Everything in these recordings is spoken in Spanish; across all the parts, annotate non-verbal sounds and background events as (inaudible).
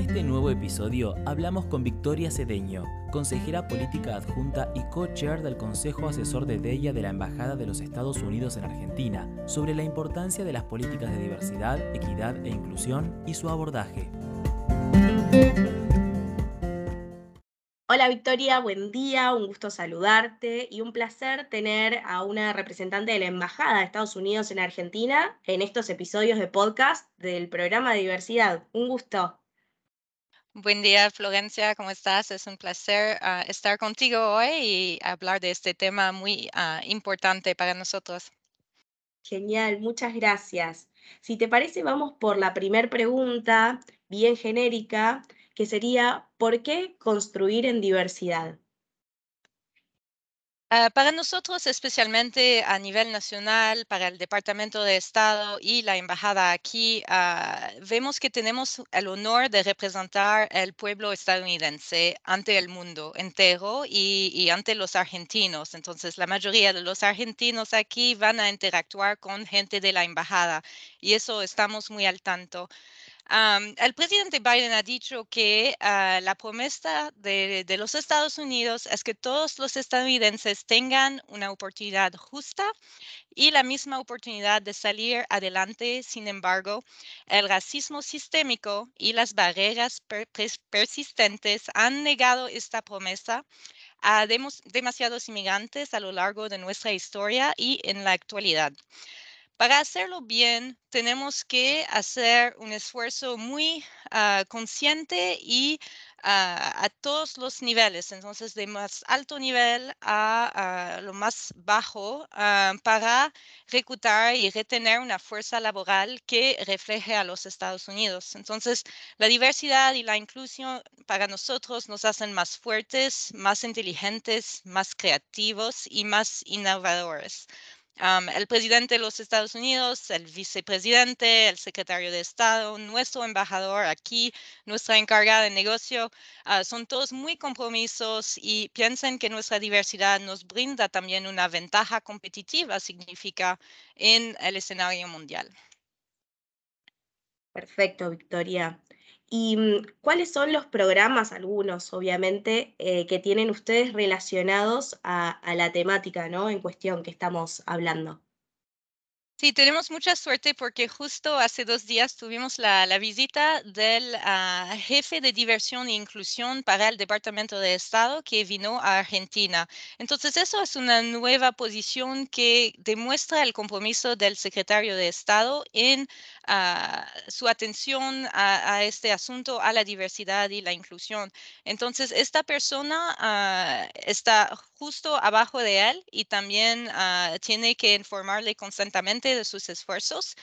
este nuevo episodio hablamos con Victoria Cedeño, consejera política adjunta y co-chair del Consejo Asesor de DEIA de la Embajada de los Estados Unidos en Argentina, sobre la importancia de las políticas de diversidad, equidad e inclusión y su abordaje. Hola Victoria, buen día, un gusto saludarte y un placer tener a una representante de la Embajada de Estados Unidos en Argentina en estos episodios de podcast del programa de diversidad. Un gusto. Buen día, Florencia, ¿cómo estás? Es un placer ah, estar contigo hoy y hablar de este tema muy ah, importante para nosotros. Genial, muchas gracias. Si te parece, vamos por la primera pregunta, bien genérica que sería ¿por qué construir en diversidad? Ah, para nosotros, especialmente a nivel nacional, para el Departamento de Estado y la Embajada aquí, ah, vemos que tenemos el honor de representar el pueblo estadounidense ante el mundo entero y, ante los argentinos. Entonces, la mayoría de los argentinos aquí van a interactuar con gente de la Embajada y eso estamos muy al tanto el presidente Biden ha dicho que ah, la promesa de, los Estados Unidos es que todos los estadounidenses tengan una oportunidad justa y la misma oportunidad de salir adelante. Sin embargo, el racismo sistémico y las barreras persistentes han negado esta promesa a demasiados inmigrantes a lo largo de nuestra historia y en la actualidad. Para hacerlo bien, tenemos que hacer un esfuerzo muy ah, consciente y ah, a todos los niveles, entonces de más alto nivel a, lo más bajo, ah, para reclutar y retener una fuerza laboral que refleje a los Estados Unidos. Entonces, la diversidad y la inclusión para nosotros nos hacen más fuertes, más inteligentes, más creativos y más innovadores el presidente de los Estados Unidos, el vicepresidente, el secretario de Estado, nuestro embajador aquí, nuestra encargada de negocio, ah, son todos muy compromisos y piensan que nuestra diversidad nos brinda también una ventaja competitiva, significa, en el escenario mundial. Perfecto, Victoria. ¿Y mm, cuáles son los programas, algunos obviamente, eh, que tienen ustedes relacionados a, a la temática ¿no? en cuestión que estamos hablando? Sí, tenemos mucha suerte porque justo hace dos días tuvimos la, visita del ah, jefe de diversión e inclusión para el Departamento de Estado que vino a Argentina. Entonces, eso es una nueva posición que demuestra el compromiso del secretario de Estado en ah, su atención a, este asunto, a la diversidad y la inclusión. Entonces, esta persona ah, está justo abajo de él y también tiene que informarle constantemente de sus esfuerzos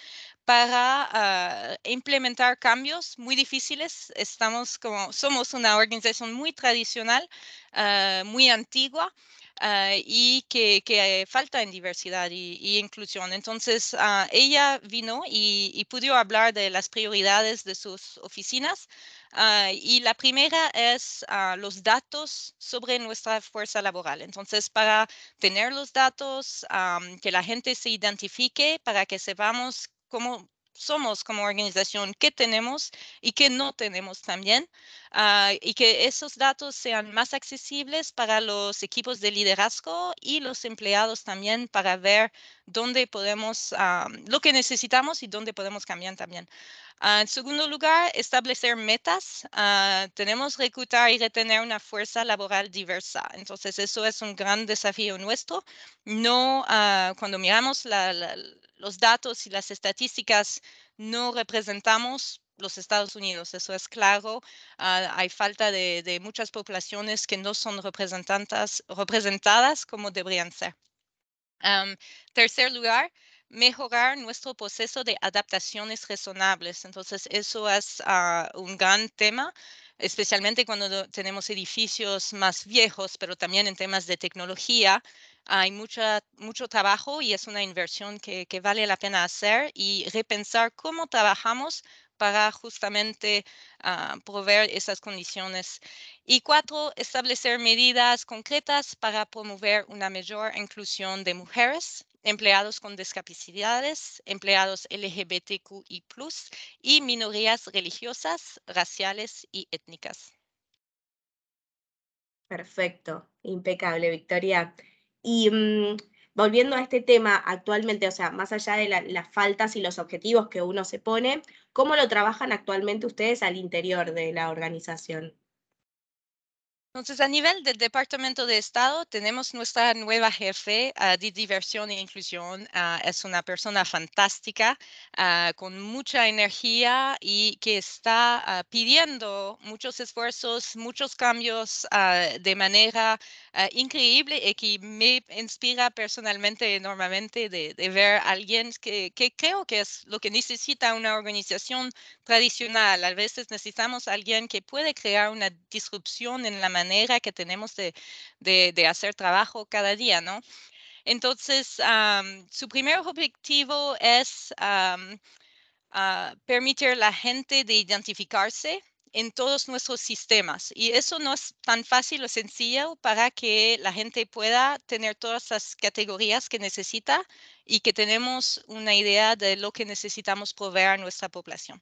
para ah, implementar cambios muy difíciles. Estamos como, somos una organización muy tradicional, ah, muy antigua. Ah, y que, que, falta en diversidad y, inclusión. Entonces, ella vino y, y, pudo hablar de las prioridades de sus oficinas. y la primera es los datos sobre nuestra fuerza laboral. Entonces, para tener los datos, que la gente se identifique, para que sepamos cómo somos como organización, qué tenemos y qué no tenemos también, ah, y que esos datos sean más accesibles para los equipos de liderazgo y los empleados también para ver dónde podemos, ah, lo que necesitamos y dónde podemos cambiar también. Ah, en segundo lugar, establecer metas. tenemos reclutar y retener una fuerza laboral diversa. Entonces, eso es un gran desafío nuestro. No, cuando miramos la los datos y las estadísticas no representamos los Estados Unidos, eso es claro. Ah, hay falta de, muchas poblaciones que no son representadas como deberían ser. tercer lugar, mejorar nuestro proceso de adaptaciones razonables. Entonces, eso es ah, un gran tema, especialmente cuando tenemos edificios más viejos, pero también en temas de tecnología hay mucha, mucho trabajo y es una inversión que, vale la pena hacer y repensar cómo trabajamos para justamente ah, proveer esas condiciones. Y cuatro, establecer medidas concretas para promover una mayor inclusión de mujeres empleados con discapacidades, empleados LGBTQI, y minorías religiosas, raciales y étnicas. Perfecto, impecable, Victoria. Y mm, volviendo a este tema actualmente, o sea, más allá de las faltas y los objetivos que uno se pone, ¿cómo lo trabajan actualmente ustedes al interior de la organización? Entonces, a nivel del Departamento de Estado, tenemos nuestra nueva jefe ah, de diversión e inclusión. Ah, es una persona fantástica, ah, con mucha energía y que está pidiendo muchos esfuerzos, muchos cambios de manera increíble y que me inspira personalmente enormemente de, ver a alguien que, que creo que es lo que necesita una organización tradicional. A veces necesitamos a alguien que puede crear una disrupción en la manera que tenemos de, de, hacer trabajo cada día, ¿no? Entonces, su primer objetivo es ah, permitir a la gente de identificarse en todos nuestros sistemas. Y eso no es tan fácil o sencillo para que la gente pueda tener todas las categorías que necesita y que tenemos una idea de lo que necesitamos proveer a nuestra población.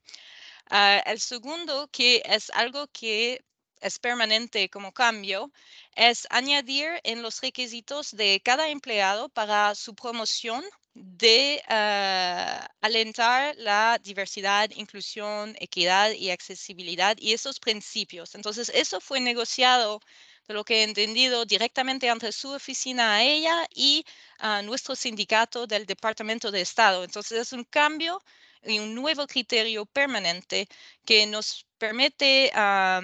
Ah, el segundo, que es algo que es permanente como cambio, es añadir en los requisitos de cada empleado para su promoción de ah, alentar la diversidad, inclusión, equidad y accesibilidad y esos principios. Entonces, eso fue negociado de lo que he entendido directamente entre su oficina a ella y a nuestro sindicato del Departamento de Estado. Entonces, es un cambio y un nuevo criterio permanente que nos permite a,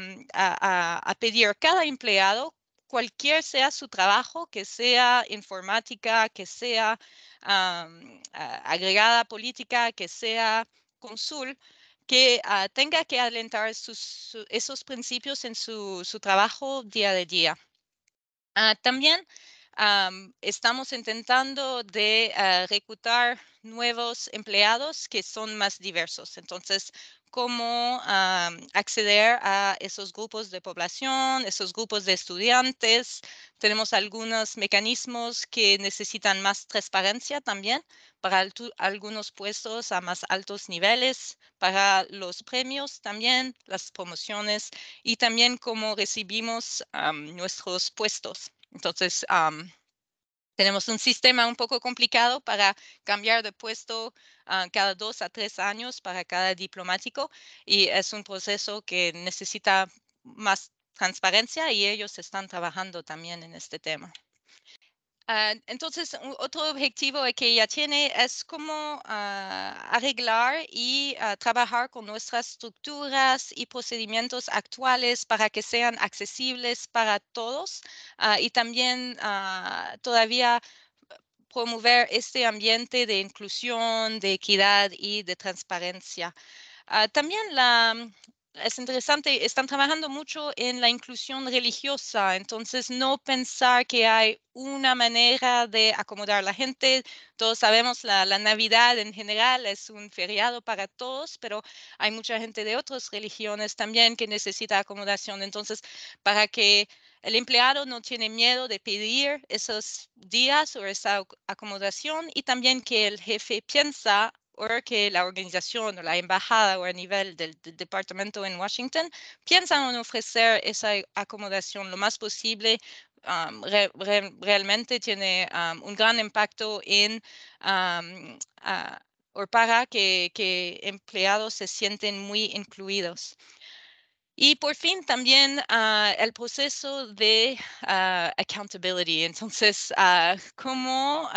pedir a cada empleado, cualquier sea su trabajo, que sea informática, que sea agregada política, que sea consul, que ah, tenga que alentar esos principios en su, trabajo día de día. Ah, también estamos intentando de ah, reclutar nuevos empleados que son más diversos. Entonces, cómo acceder a esos grupos de población, esos grupos de estudiantes. Tenemos algunos mecanismos que necesitan más transparencia también para algunos puestos a más altos niveles, para los premios también, las promociones y también cómo recibimos nuestros puestos. Entonces, tenemos un sistema un poco complicado para cambiar de puesto ah, cada dos a tres años para cada diplomático y es un proceso que necesita más transparencia y ellos están trabajando también en este tema. Ah, entonces, otro objetivo que ella tiene es cómo ah, arreglar y ah, trabajar con nuestras estructuras y procedimientos actuales para que sean accesibles para todos y también todavía promover este ambiente de inclusión, de equidad y de transparencia. también la, es interesante, están trabajando mucho en la inclusión religiosa, entonces no pensar que hay una manera de acomodar a la gente. Todos sabemos la, la Navidad en general es un feriado para todos, pero hay mucha gente de otras religiones también que necesita acomodación. Entonces, para que el empleado no tiene miedo de pedir esos días o esa acomodación y también que el jefe piensa que la organización o la embajada o a nivel del, departamento en Washington piensan en ofrecer esa acomodación lo más posible realmente tiene un gran impacto en o para que, que, empleados se sienten muy incluidos. Y por fin también ah, el proceso de ah, accountability. Entonces, cómo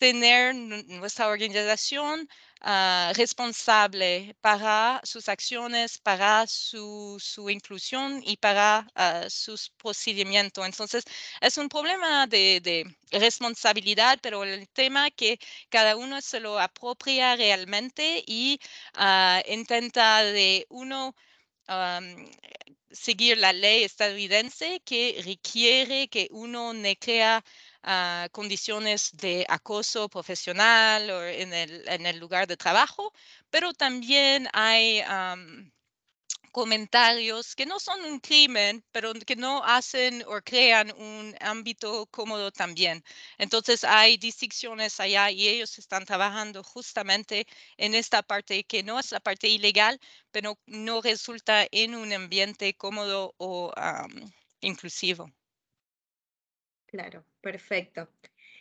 tener nuestra organización ah, responsable para sus acciones, para su, inclusión y para uh, sus procedimientos. Entonces, es un problema de, responsabilidad, pero el tema que cada uno se lo apropia realmente y ah, intenta de uno seguir la ley estadounidense que requiere que uno no crea condiciones de acoso profesional o en el, en el, lugar de trabajo, pero también hay comentarios que no son un crimen, pero que no hacen o crean un ámbito cómodo también. Entonces hay distinciones allá y ellos están trabajando justamente en esta parte que no es la parte ilegal, pero no resulta en un ambiente cómodo o inclusivo. Claro, perfecto.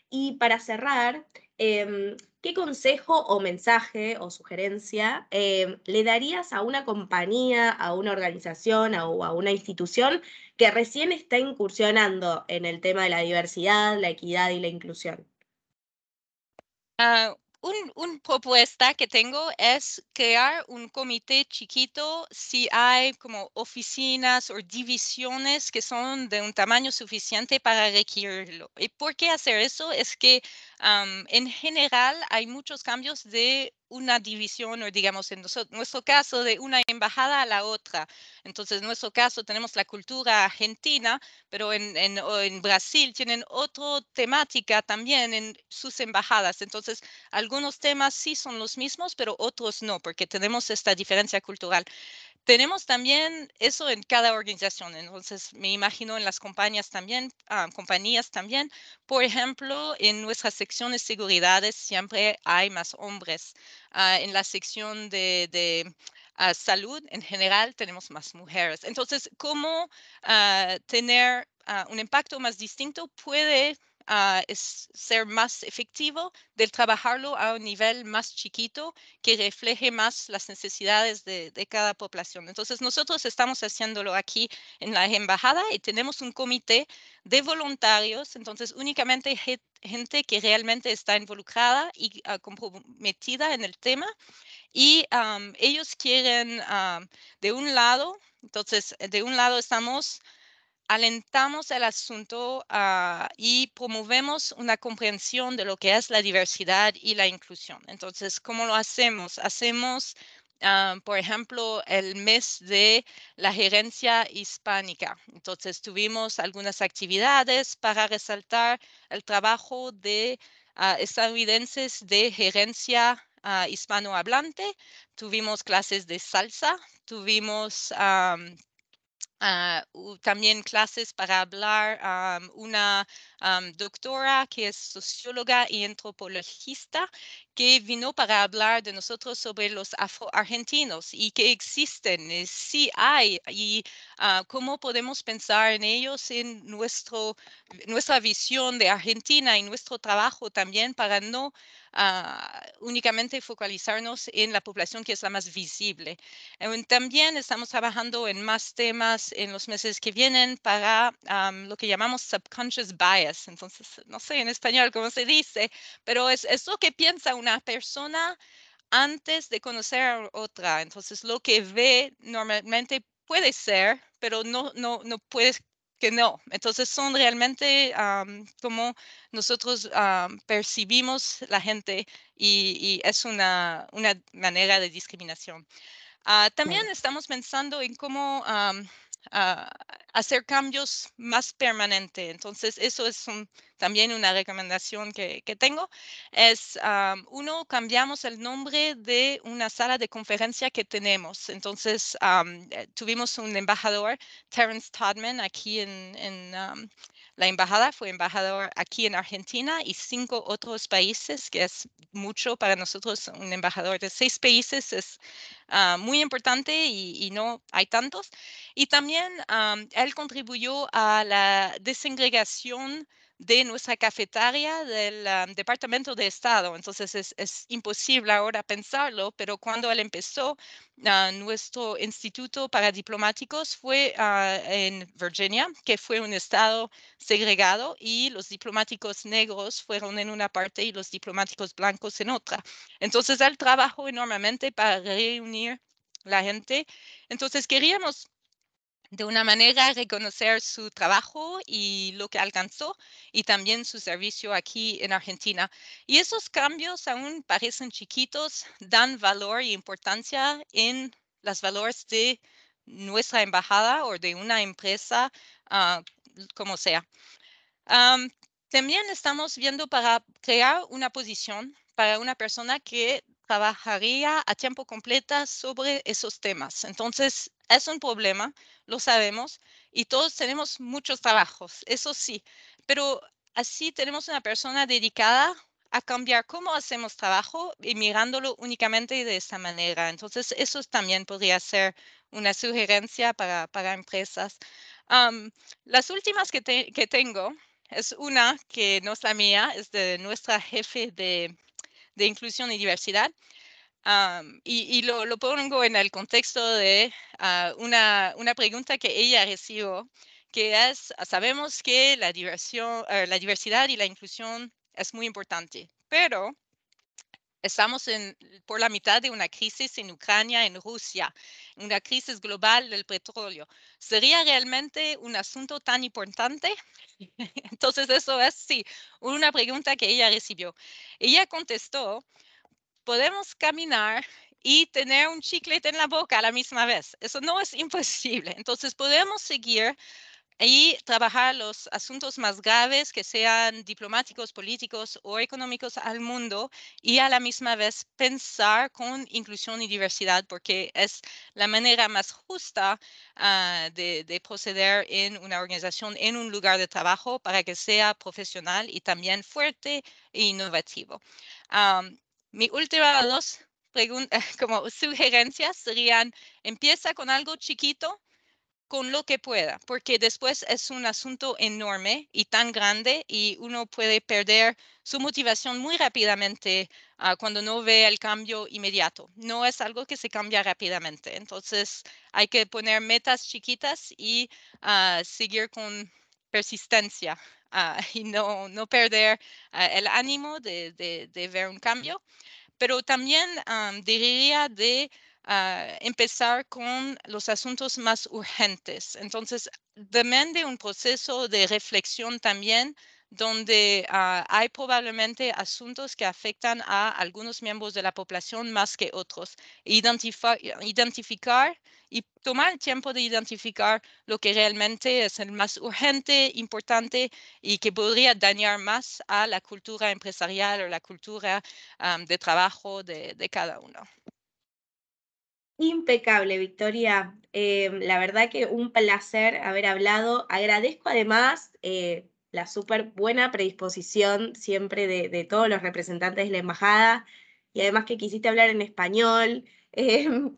Y para cerrar, em, ¿qué consejo o mensaje o sugerencia em, le darías a una compañía, a una organización o a una institución que recién está incursionando en el tema de la diversidad, la equidad y la inclusión? Ah, un, propuesta que tengo es crear un comité chiquito si hay como oficinas o divisiones que son de un tamaño suficiente para requerirlo. ¿Y por qué hacer eso? Es que en general hay muchos cambios de una división o digamos en nuestro caso de una embajada a la otra. Entonces en nuestro caso tenemos la cultura argentina, pero en, en, Brasil tienen otra temática también en sus embajadas. Entonces algunos temas sí son los mismos, pero otros no, porque tenemos esta diferencia cultural. Tenemos también eso en cada organización, entonces me imagino en las compañías también, ah, compañías también. Por ejemplo, en nuestra sección de seguridades siempre hay más hombres. Ah, en la sección de, ah, salud en general tenemos más mujeres. Entonces, ¿cómo tener un impacto más distinto puede es ser más efectivo del trabajarlo a un nivel más chiquito que refleje más las necesidades de, cada población. Entonces, nosotros estamos haciéndolo aquí en la embajada y tenemos un comité de voluntarios, entonces únicamente gente que realmente está involucrada y ah, comprometida en el tema. Y ellos quieren, de un lado, entonces, de un lado estamos alentamos el asunto ah, y promovemos una comprensión de lo que es la diversidad y la inclusión. Entonces, ¿cómo lo hacemos? Hacemos, ah, por ejemplo, el mes de la gerencia hispánica. Entonces, tuvimos algunas actividades para resaltar el trabajo de uh, estadounidenses de gerencia hispanohablante. Tuvimos clases de salsa, tuvimos Ah, también clases para hablar una doctora que es socióloga y antropologista que vino para hablar de nosotros sobre los afroargentinos y que existen, eh, sí hay, y ah, cómo podemos pensar en ellos en nuestro, nuestra visión de Argentina y nuestro trabajo también para no uh, únicamente focalizarnos en la población que es la más visible. también estamos trabajando en más temas en los meses que vienen para lo que llamamos subconscious bias. Entonces, no sé en español cómo se dice, pero es, es lo que piensa una persona antes de conocer a otra. Entonces, lo que ve normalmente puede ser, pero no, no, no puede que no. Entonces son realmente como nosotros percibimos la gente y, es una, una, manera de discriminación. Ah, también estamos pensando en cómo hacer cambios más permanentes. Entonces, eso es también una recomendación que, tengo. Es, uno, cambiamos el nombre de una sala de conferencia que tenemos. Entonces, eh, tuvimos un embajador, Terence Todman, aquí en la embajada, fue embajador aquí en Argentina y cinco otros países, que es mucho para nosotros. Un embajador de seis países es Ah, muy importante y, no hay tantos. Y también él contribuyó a la desengregación de nuestra cafetaria del Departamento de Estado. Entonces es, imposible ahora pensarlo, pero cuando él empezó, uh, nuestro instituto para diplomáticos fue ah, en Virginia, que fue un estado segregado, y los diplomáticos negros fueron en una parte y los diplomáticos blancos en otra. Entonces él trabajó enormemente para reunir la gente. Entonces queríamos de una manera reconocer su trabajo y lo que alcanzó y también su servicio aquí en Argentina. Y esos cambios aún parecen chiquitos, dan valor y importancia en los valores de nuestra embajada o de una empresa, ah, como sea. también estamos viendo para crear una posición para una persona que trabajaría a tiempo completo sobre esos temas. Entonces, es un problema, lo sabemos, y todos tenemos muchos trabajos, eso sí, pero así tenemos una persona dedicada a cambiar cómo hacemos trabajo y mirándolo únicamente de esta manera. Entonces, eso también podría ser una sugerencia para, para empresas. las últimas que, que tengo es una que no es la mía, es de nuestra jefe de, de inclusión y diversidad. y, lo, pongo en el contexto de ah, una, una, pregunta que ella recibió, que es, sabemos que la, diversión, eh, la diversidad y la inclusión es muy importante, pero Estamos por la mitad de una crisis en Ucrania, en Rusia, una crisis global del petróleo. ¿Sería realmente un asunto tan importante? (laughs) Entonces, eso es, sí, una pregunta que ella recibió. Ella contestó, podemos caminar y tener un chiclete en la boca a la misma vez. Eso no es imposible. Entonces, podemos seguir y trabajar los asuntos más graves que sean diplomáticos, políticos o económicos al mundo y a la misma vez pensar con inclusión y diversidad porque es la manera más justa ah, de, proceder en una organización, en un lugar de trabajo para que sea profesional y también fuerte e innovativo. mi última dos (laughs) como sugerencias serían, empieza con algo chiquito con lo que pueda, porque después es un asunto enorme y tan grande y uno puede perder su motivación muy rápidamente ah, cuando no ve el cambio inmediato. No es algo que se cambia rápidamente. Entonces hay que poner metas chiquitas y ah, seguir con persistencia ah, (laughs) y no, no perder el ánimo de, de, ver un cambio. Pero también diría de empezar con los asuntos más urgentes. Entonces, demande un proceso de reflexión también donde ah, hay probablemente asuntos que afectan a algunos miembros de la población más que otros. identificar y tomar el tiempo de identificar lo que realmente es el más urgente, importante y que podría dañar más a la cultura empresarial o la cultura de trabajo de cada uno. Impecable, Victoria. Em, la verdad que un placer haber hablado. Agradezco además eh, la súper buena predisposición siempre de, todos los representantes de la embajada y además que quisiste hablar en español. (laughs) Em,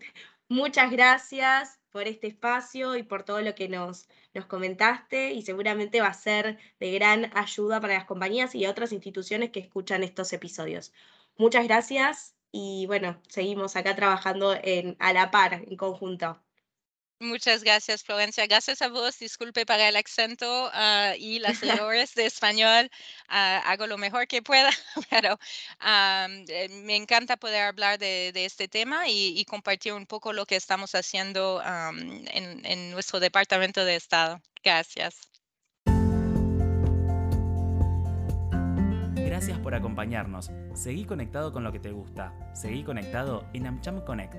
muchas gracias por este espacio y por todo lo que nos, nos comentaste y seguramente va a ser de gran ayuda para las compañías y otras instituciones que escuchan estos episodios. Muchas gracias y bueno, seguimos acá trabajando en, a la par, en conjunto. Muchas gracias, Florencia. Gracias a vos. Disculpe para el acento ah, y las (laughs) errores de español. Ah, hago lo mejor que pueda, (laughs) pero eh, me encanta poder hablar de, este tema y, compartir un poco lo que estamos haciendo en, en nuestro Departamento de Estado. Gracias. Gracias por acompañarnos. Seguí conectado con lo que te gusta. Seguí conectado en AmCham Connect.